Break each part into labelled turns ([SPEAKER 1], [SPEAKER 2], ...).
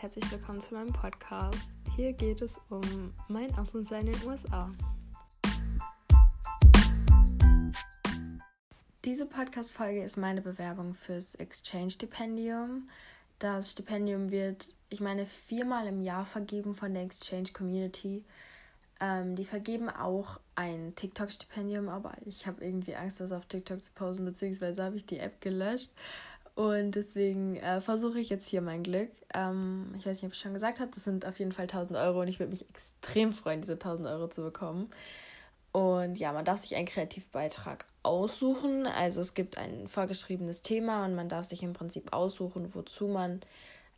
[SPEAKER 1] herzlich willkommen zu meinem Podcast. Hier geht es um mein Auslandsjahr in den USA. Diese Podcast-Folge ist meine Bewerbung fürs Exchange-Stipendium. Das Stipendium wird, ich meine, viermal im Jahr vergeben von der Exchange Community. Ähm, die vergeben auch ein TikTok-Stipendium, aber ich habe irgendwie Angst, das auf TikTok zu posten, beziehungsweise habe ich die App gelöscht. Und deswegen äh, versuche ich jetzt hier mein Glück. Ähm, ich weiß nicht, ob ich schon gesagt habe, das sind auf jeden Fall 1000 Euro und ich würde mich extrem freuen, diese 1000 Euro zu bekommen. Und ja, man darf sich einen Kreativbeitrag aussuchen. Also es gibt ein vorgeschriebenes Thema und man darf sich im Prinzip aussuchen, wozu man,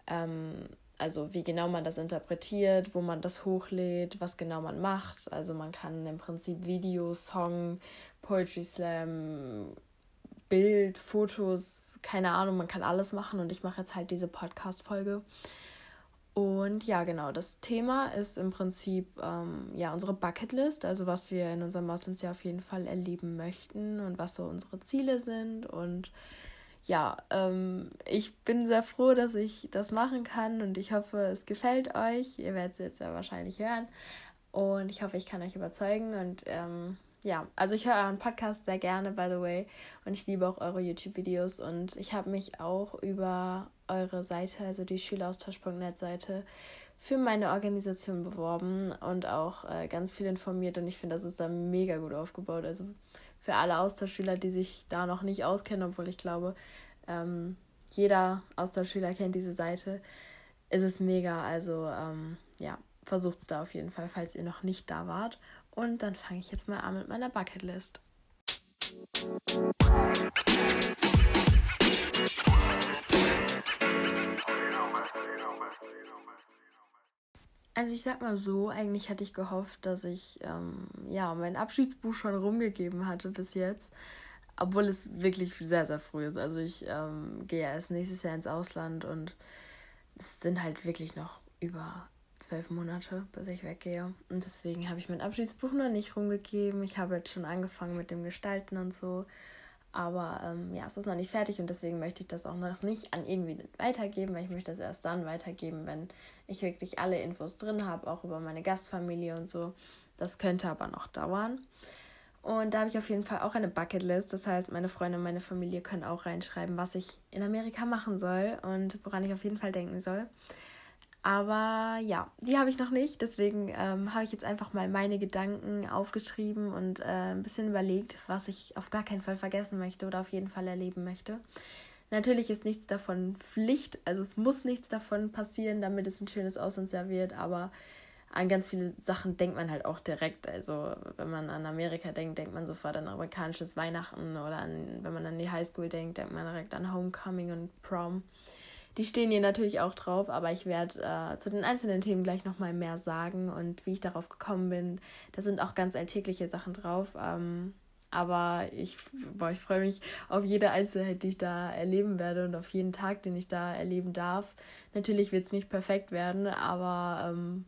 [SPEAKER 1] ähm, also wie genau man das interpretiert, wo man das hochlädt, was genau man macht. Also man kann im Prinzip Video, Song, Poetry Slam, Bild, Fotos, keine Ahnung, man kann alles machen und ich mache jetzt halt diese Podcast-Folge. Und ja, genau, das Thema ist im Prinzip ähm, ja unsere Bucketlist, also was wir in unserem Auslandsjahr auf jeden Fall erleben möchten und was so unsere Ziele sind. Und ja, ähm, ich bin sehr froh, dass ich das machen kann und ich hoffe, es gefällt euch. Ihr werdet es jetzt ja wahrscheinlich hören. Und ich hoffe, ich kann euch überzeugen und ähm, ja, also ich höre euren Podcast sehr gerne, by the way. Und ich liebe auch eure YouTube-Videos. Und ich habe mich auch über eure Seite, also die Schüleraustausch.net Seite, für meine Organisation beworben und auch äh, ganz viel informiert. Und ich finde, das ist da mega gut aufgebaut. Also für alle Austauschschüler, die sich da noch nicht auskennen, obwohl ich glaube, ähm, jeder Austauschschüler kennt diese Seite, ist es mega. Also ähm, ja, versucht es da auf jeden Fall, falls ihr noch nicht da wart. Und dann fange ich jetzt mal an mit meiner Bucketlist. Also ich sag mal so, eigentlich hatte ich gehofft, dass ich ähm, ja mein Abschiedsbuch schon rumgegeben hatte bis jetzt. Obwohl es wirklich sehr, sehr früh ist. Also ich ähm, gehe erst nächstes Jahr ins Ausland und es sind halt wirklich noch über zwölf Monate, bis ich weggehe. Und deswegen habe ich mein Abschiedsbuch noch nicht rumgegeben. Ich habe jetzt schon angefangen mit dem Gestalten und so. Aber ähm, ja, es ist noch nicht fertig und deswegen möchte ich das auch noch nicht an irgendwie weitergeben, weil ich möchte das erst dann weitergeben, wenn ich wirklich alle Infos drin habe, auch über meine Gastfamilie und so. Das könnte aber noch dauern. Und da habe ich auf jeden Fall auch eine Bucketlist. Das heißt, meine Freunde und meine Familie können auch reinschreiben, was ich in Amerika machen soll und woran ich auf jeden Fall denken soll. Aber ja, die habe ich noch nicht. Deswegen ähm, habe ich jetzt einfach mal meine Gedanken aufgeschrieben und äh, ein bisschen überlegt, was ich auf gar keinen Fall vergessen möchte oder auf jeden Fall erleben möchte. Natürlich ist nichts davon Pflicht, also es muss nichts davon passieren, damit es ein schönes Auslandsjahr wird, aber an ganz viele Sachen denkt man halt auch direkt. Also wenn man an Amerika denkt, denkt man sofort an amerikanisches Weihnachten oder an, wenn man an die Highschool denkt, denkt man direkt an Homecoming und Prom. Die stehen hier natürlich auch drauf, aber ich werde äh, zu den einzelnen Themen gleich nochmal mehr sagen und wie ich darauf gekommen bin. Da sind auch ganz alltägliche Sachen drauf. Ähm, aber ich, ich freue mich auf jede Einzelheit, die ich da erleben werde und auf jeden Tag, den ich da erleben darf. Natürlich wird es nicht perfekt werden, aber ähm,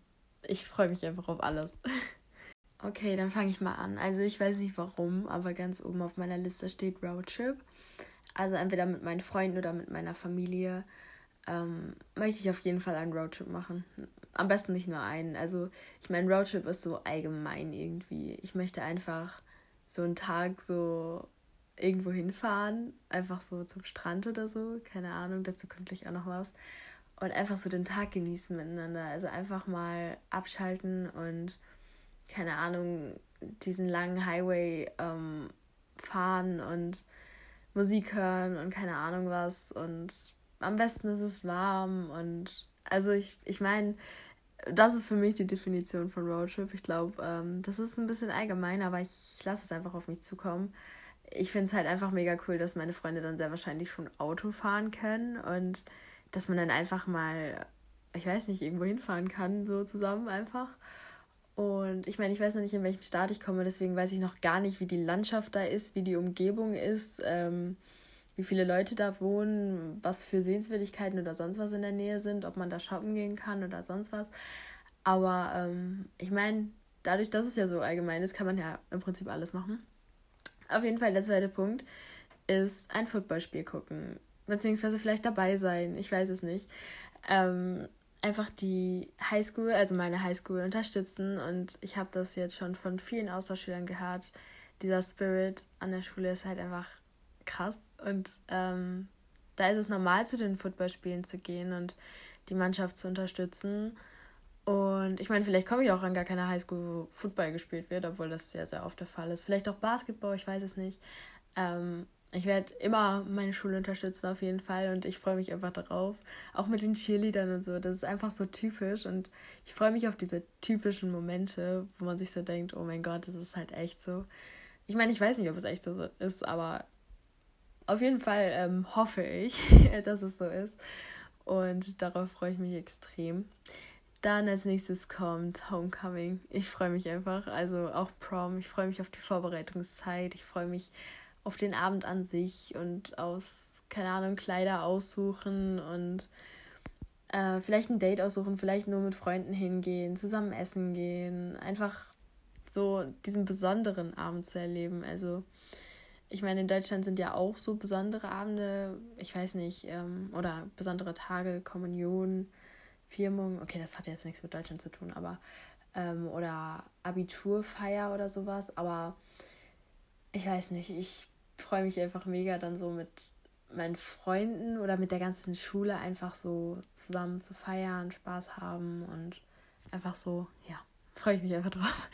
[SPEAKER 1] ich freue mich einfach auf alles. Okay, dann fange ich mal an. Also ich weiß nicht warum, aber ganz oben auf meiner Liste steht Roadtrip. Also entweder mit meinen Freunden oder mit meiner Familie ähm, möchte ich auf jeden Fall einen Roadtrip machen. Am besten nicht nur einen. Also, ich meine, Roadtrip ist so allgemein irgendwie. Ich möchte einfach so einen Tag so irgendwo hinfahren, einfach so zum Strand oder so, keine Ahnung, dazu kommt gleich auch noch was. Und einfach so den Tag genießen miteinander. Also einfach mal abschalten und, keine Ahnung, diesen langen Highway ähm, fahren und Musik hören und keine Ahnung was und am besten ist es warm und also ich, ich meine, das ist für mich die Definition von Roadtrip. Ich glaube, ähm, das ist ein bisschen allgemein, aber ich lasse es einfach auf mich zukommen. Ich finde es halt einfach mega cool, dass meine Freunde dann sehr wahrscheinlich schon Auto fahren können und dass man dann einfach mal, ich weiß nicht, irgendwo hinfahren kann, so zusammen einfach. Und ich meine, ich weiß noch nicht, in welchen Staat ich komme, deswegen weiß ich noch gar nicht, wie die Landschaft da ist, wie die Umgebung ist. Ähm, wie viele Leute da wohnen, was für Sehenswürdigkeiten oder sonst was in der Nähe sind, ob man da shoppen gehen kann oder sonst was. Aber ähm, ich meine, dadurch, dass es ja so allgemein ist, kann man ja im Prinzip alles machen. Auf jeden Fall der zweite Punkt ist ein Footballspiel gucken, beziehungsweise vielleicht dabei sein, ich weiß es nicht. Ähm, einfach die Highschool, also meine Highschool unterstützen. Und ich habe das jetzt schon von vielen Austauschschülern gehört. Dieser Spirit an der Schule ist halt einfach krass. Und ähm, da ist es normal, zu den Footballspielen zu gehen und die Mannschaft zu unterstützen. Und ich meine, vielleicht komme ich auch an gar keine Highschool, wo Football gespielt wird, obwohl das sehr, sehr oft der Fall ist. Vielleicht auch Basketball, ich weiß es nicht. Ähm, ich werde immer meine Schule unterstützen, auf jeden Fall. Und ich freue mich einfach darauf. Auch mit den Cheerleadern und so. Das ist einfach so typisch. Und ich freue mich auf diese typischen Momente, wo man sich so denkt: Oh mein Gott, das ist halt echt so. Ich meine, ich weiß nicht, ob es echt so ist, aber auf jeden Fall ähm, hoffe ich, dass es so ist. Und darauf freue ich mich extrem. Dann als nächstes kommt Homecoming. Ich freue mich einfach. Also auch Prom. Ich freue mich auf die Vorbereitungszeit. Ich freue mich auf den Abend an sich und aus, keine Ahnung, Kleider aussuchen und äh, vielleicht ein Date aussuchen, vielleicht nur mit Freunden hingehen, zusammen essen gehen. Einfach so diesen besonderen Abend zu erleben. Also ich meine, in Deutschland sind ja auch so besondere Abende, ich weiß nicht, ähm, oder besondere Tage, Kommunion, Firmung, okay, das hat jetzt nichts mit Deutschland zu tun, aber ähm, oder Abiturfeier oder sowas, aber ich weiß nicht, ich freue mich einfach mega dann so mit meinen Freunden oder mit der ganzen Schule einfach so zusammen zu feiern, Spaß haben und einfach so, ja, freue ich mich einfach drauf.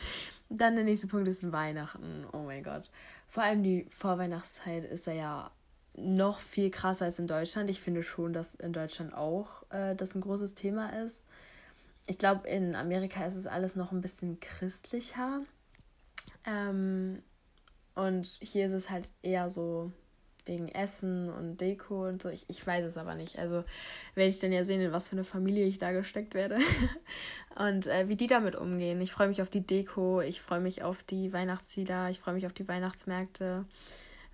[SPEAKER 1] Dann der nächste Punkt ist Weihnachten. Oh mein Gott. Vor allem die Vorweihnachtszeit ist ja noch viel krasser als in Deutschland. Ich finde schon, dass in Deutschland auch äh, das ein großes Thema ist. Ich glaube, in Amerika ist es alles noch ein bisschen christlicher. Ähm, und hier ist es halt eher so wegen Essen und Deko und so. Ich, ich weiß es aber nicht. Also werde ich dann ja sehen, in was für eine Familie ich da gesteckt werde. und äh, wie die damit umgehen. Ich freue mich auf die Deko, ich freue mich auf die Weihnachtslieder, ich freue mich auf die Weihnachtsmärkte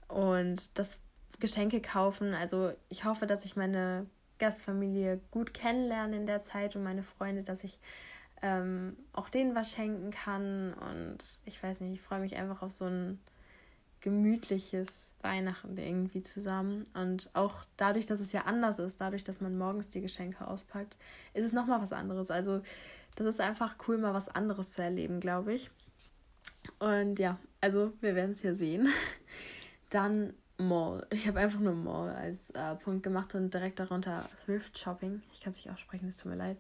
[SPEAKER 1] und das Geschenke kaufen. Also ich hoffe, dass ich meine Gastfamilie gut kennenlerne in der Zeit und meine Freunde, dass ich ähm, auch denen was schenken kann. Und ich weiß nicht, ich freue mich einfach auf so ein gemütliches Weihnachten irgendwie zusammen. Und auch dadurch, dass es ja anders ist, dadurch, dass man morgens die Geschenke auspackt, ist es nochmal was anderes. Also das ist einfach cool, mal was anderes zu erleben, glaube ich. Und ja, also wir werden es hier sehen. Dann Mall. Ich habe einfach nur Mall als äh, Punkt gemacht und direkt darunter Thrift Shopping. Ich kann es nicht aussprechen, es tut mir leid.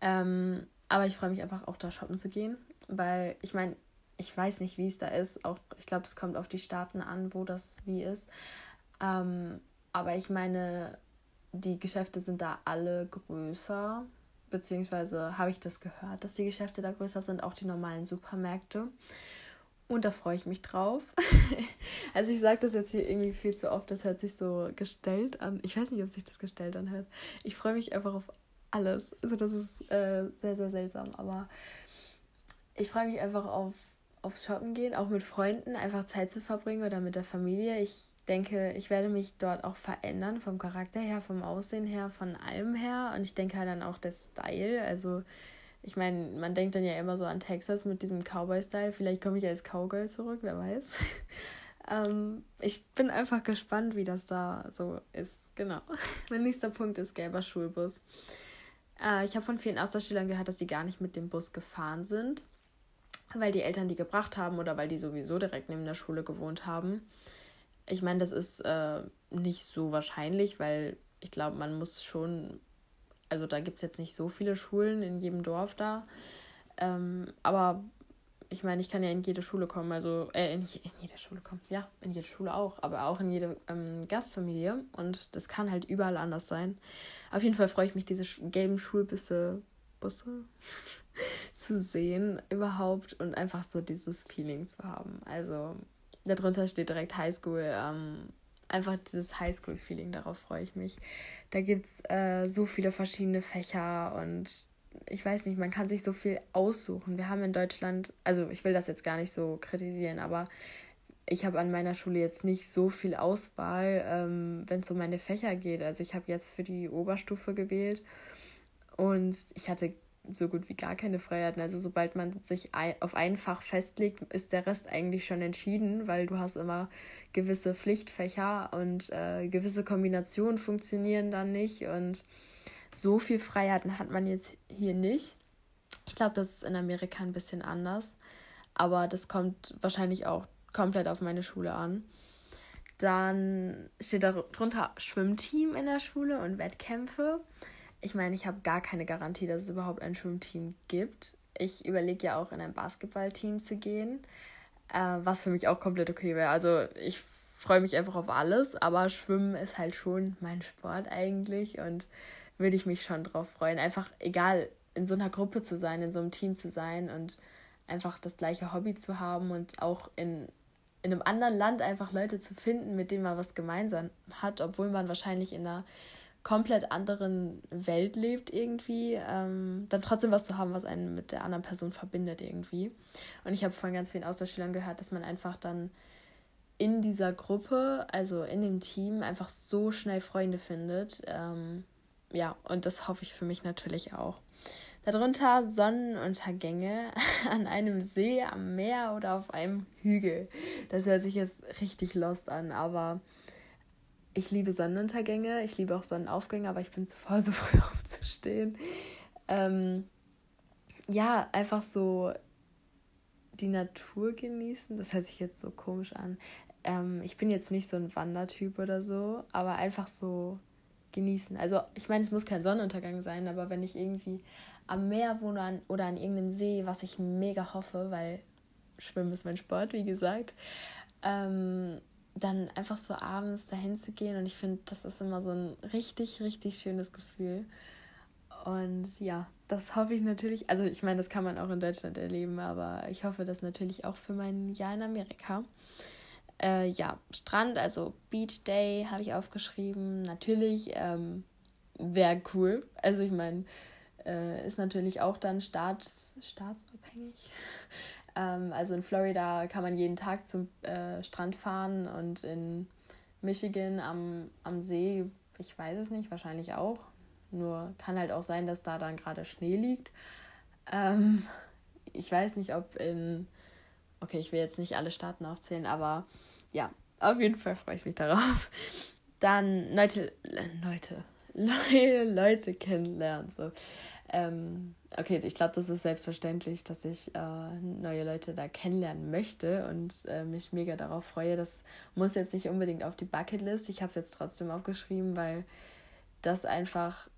[SPEAKER 1] Ähm, aber ich freue mich einfach auch da shoppen zu gehen, weil ich meine, ich weiß nicht, wie es da ist. Auch ich glaube, das kommt auf die Staaten an, wo das wie ist. Ähm, aber ich meine, die Geschäfte sind da alle größer, beziehungsweise habe ich das gehört, dass die Geschäfte da größer sind, auch die normalen Supermärkte. Und da freue ich mich drauf. also ich sage das jetzt hier irgendwie viel zu oft, das hört sich so gestellt an. Ich weiß nicht, ob sich das gestellt anhört. Ich freue mich einfach auf alles. Also das ist äh, sehr, sehr seltsam, aber ich freue mich einfach auf aufs Shoppen gehen, auch mit Freunden, einfach Zeit zu verbringen oder mit der Familie. Ich denke, ich werde mich dort auch verändern, vom Charakter her, vom Aussehen her, von allem her. Und ich denke halt dann auch der Style. Also, ich meine, man denkt dann ja immer so an Texas mit diesem Cowboy-Style. Vielleicht komme ich als Cowgirl zurück, wer weiß. ähm, ich bin einfach gespannt, wie das da so ist. Genau. mein nächster Punkt ist gelber Schulbus. Äh, ich habe von vielen Austauschschülern gehört, dass sie gar nicht mit dem Bus gefahren sind weil die Eltern die gebracht haben oder weil die sowieso direkt neben der Schule gewohnt haben. Ich meine, das ist äh, nicht so wahrscheinlich, weil ich glaube, man muss schon, also da gibt es jetzt nicht so viele Schulen in jedem Dorf da. Ähm, aber ich meine, ich kann ja in jede Schule kommen, also äh, in, in jede Schule kommen, ja, in jede Schule auch, aber auch in jede ähm, Gastfamilie und das kann halt überall anders sein. Auf jeden Fall freue ich mich, diese gelben Schulbusse, Busse, zu sehen überhaupt und einfach so dieses Feeling zu haben. Also darunter steht direkt Highschool. Ähm, einfach dieses Highschool-Feeling, darauf freue ich mich. Da gibt es äh, so viele verschiedene Fächer und ich weiß nicht, man kann sich so viel aussuchen. Wir haben in Deutschland, also ich will das jetzt gar nicht so kritisieren, aber ich habe an meiner Schule jetzt nicht so viel Auswahl, ähm, wenn es um meine Fächer geht. Also ich habe jetzt für die Oberstufe gewählt und ich hatte so gut wie gar keine Freiheiten. Also sobald man sich auf ein Fach festlegt, ist der Rest eigentlich schon entschieden, weil du hast immer gewisse Pflichtfächer und äh, gewisse Kombinationen funktionieren dann nicht. Und so viel Freiheiten hat man jetzt hier nicht. Ich glaube, das ist in Amerika ein bisschen anders. Aber das kommt wahrscheinlich auch komplett auf meine Schule an. Dann steht darunter Schwimmteam in der Schule und Wettkämpfe. Ich meine, ich habe gar keine Garantie, dass es überhaupt ein Schwimmteam gibt. Ich überlege ja auch in ein Basketballteam zu gehen, äh, was für mich auch komplett okay wäre. Also ich freue mich einfach auf alles, aber Schwimmen ist halt schon mein Sport eigentlich und würde ich mich schon drauf freuen. Einfach egal, in so einer Gruppe zu sein, in so einem Team zu sein und einfach das gleiche Hobby zu haben und auch in in einem anderen Land einfach Leute zu finden, mit denen man was gemeinsam hat, obwohl man wahrscheinlich in einer komplett anderen Welt lebt irgendwie, ähm, dann trotzdem was zu haben, was einen mit der anderen Person verbindet irgendwie. Und ich habe von ganz vielen Austauschschülern gehört, dass man einfach dann in dieser Gruppe, also in dem Team, einfach so schnell Freunde findet. Ähm, ja, und das hoffe ich für mich natürlich auch. Darunter Sonnenuntergänge an einem See, am Meer oder auf einem Hügel. Das hört sich jetzt richtig lost an, aber ich liebe Sonnenuntergänge, ich liebe auch Sonnenaufgänge, aber ich bin zu faul, so früh aufzustehen. Ähm, ja, einfach so die Natur genießen. Das hört sich jetzt so komisch an. Ähm, ich bin jetzt nicht so ein Wandertyp oder so, aber einfach so genießen. Also ich meine, es muss kein Sonnenuntergang sein, aber wenn ich irgendwie am Meer wohne oder an irgendeinem See, was ich mega hoffe, weil Schwimmen ist mein Sport, wie gesagt, ähm, dann einfach so abends dahin zu gehen und ich finde, das ist immer so ein richtig, richtig schönes Gefühl. Und ja, das hoffe ich natürlich, also ich meine, das kann man auch in Deutschland erleben, aber ich hoffe das natürlich auch für mein Jahr in Amerika. Äh, ja, Strand, also Beach Day habe ich aufgeschrieben. Natürlich ähm, wäre cool. Also ich meine, äh, ist natürlich auch dann staats, staatsabhängig. ähm, also in Florida kann man jeden Tag zum äh, Strand fahren und in Michigan am, am See, ich weiß es nicht, wahrscheinlich auch. Nur kann halt auch sein, dass da dann gerade Schnee liegt. Ähm, ich weiß nicht, ob in. Okay, ich will jetzt nicht alle Staaten aufzählen, aber ja, auf jeden Fall freue ich mich darauf. Dann Leute, Leute, neue Leute kennenlernen. So. Ähm, okay, ich glaube, das ist selbstverständlich, dass ich äh, neue Leute da kennenlernen möchte und äh, mich mega darauf freue. Das muss jetzt nicht unbedingt auf die Bucketlist. Ich habe es jetzt trotzdem aufgeschrieben, weil das einfach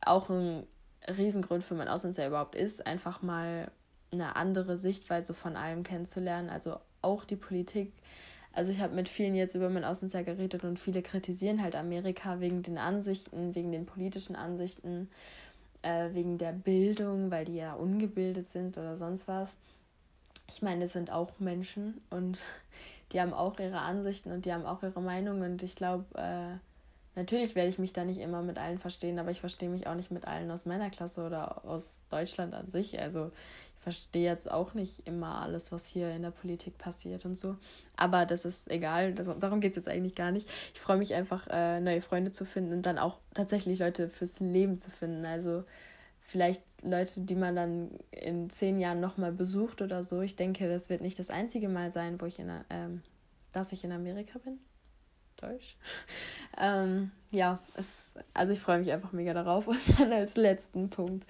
[SPEAKER 1] auch ein Riesengrund für mein Auslandsjahr überhaupt ist, einfach mal eine andere Sichtweise von allem kennenzulernen. Also auch die Politik. Also ich habe mit vielen jetzt über mein Auslandsjahr geredet und viele kritisieren halt Amerika wegen den Ansichten, wegen den politischen Ansichten äh, wegen der Bildung, weil die ja ungebildet sind oder sonst was. Ich meine, es sind auch Menschen und die haben auch ihre Ansichten und die haben auch ihre Meinung und ich glaube, äh, natürlich werde ich mich da nicht immer mit allen verstehen, aber ich verstehe mich auch nicht mit allen aus meiner Klasse oder aus Deutschland an sich. Also verstehe jetzt auch nicht immer alles, was hier in der Politik passiert und so. Aber das ist egal, das, darum geht es jetzt eigentlich gar nicht. Ich freue mich einfach, äh, neue Freunde zu finden und dann auch tatsächlich Leute fürs Leben zu finden. Also vielleicht Leute, die man dann in zehn Jahren nochmal besucht oder so. Ich denke, das wird nicht das einzige Mal sein, wo ich in, ähm, dass ich in Amerika bin. Deutsch. ähm, ja, es, also ich freue mich einfach mega darauf. Und dann als letzten Punkt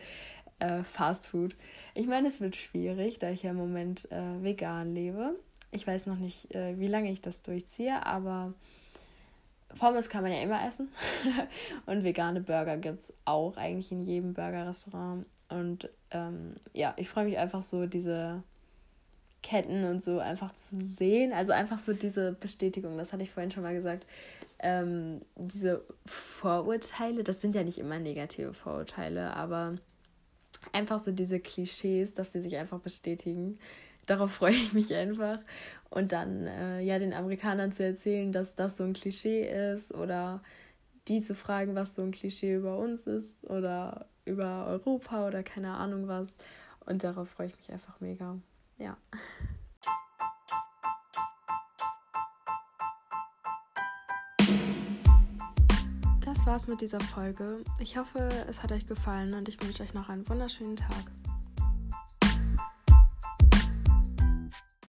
[SPEAKER 1] äh, Fast Food. Ich meine, es wird schwierig, da ich ja im Moment äh, vegan lebe. Ich weiß noch nicht, äh, wie lange ich das durchziehe, aber Pommes kann man ja immer essen. und vegane Burger gibt es auch eigentlich in jedem Burgerrestaurant. Und ähm, ja, ich freue mich einfach so, diese Ketten und so einfach zu sehen. Also einfach so diese Bestätigung, das hatte ich vorhin schon mal gesagt. Ähm, diese Vorurteile, das sind ja nicht immer negative Vorurteile, aber einfach so diese Klischees, dass sie sich einfach bestätigen. Darauf freue ich mich einfach. Und dann äh, ja den Amerikanern zu erzählen, dass das so ein Klischee ist oder die zu fragen, was so ein Klischee über uns ist oder über Europa oder keine Ahnung was. Und darauf freue ich mich einfach mega. Ja. das war's mit dieser Folge. Ich hoffe, es hat euch gefallen und ich wünsche euch noch einen wunderschönen Tag.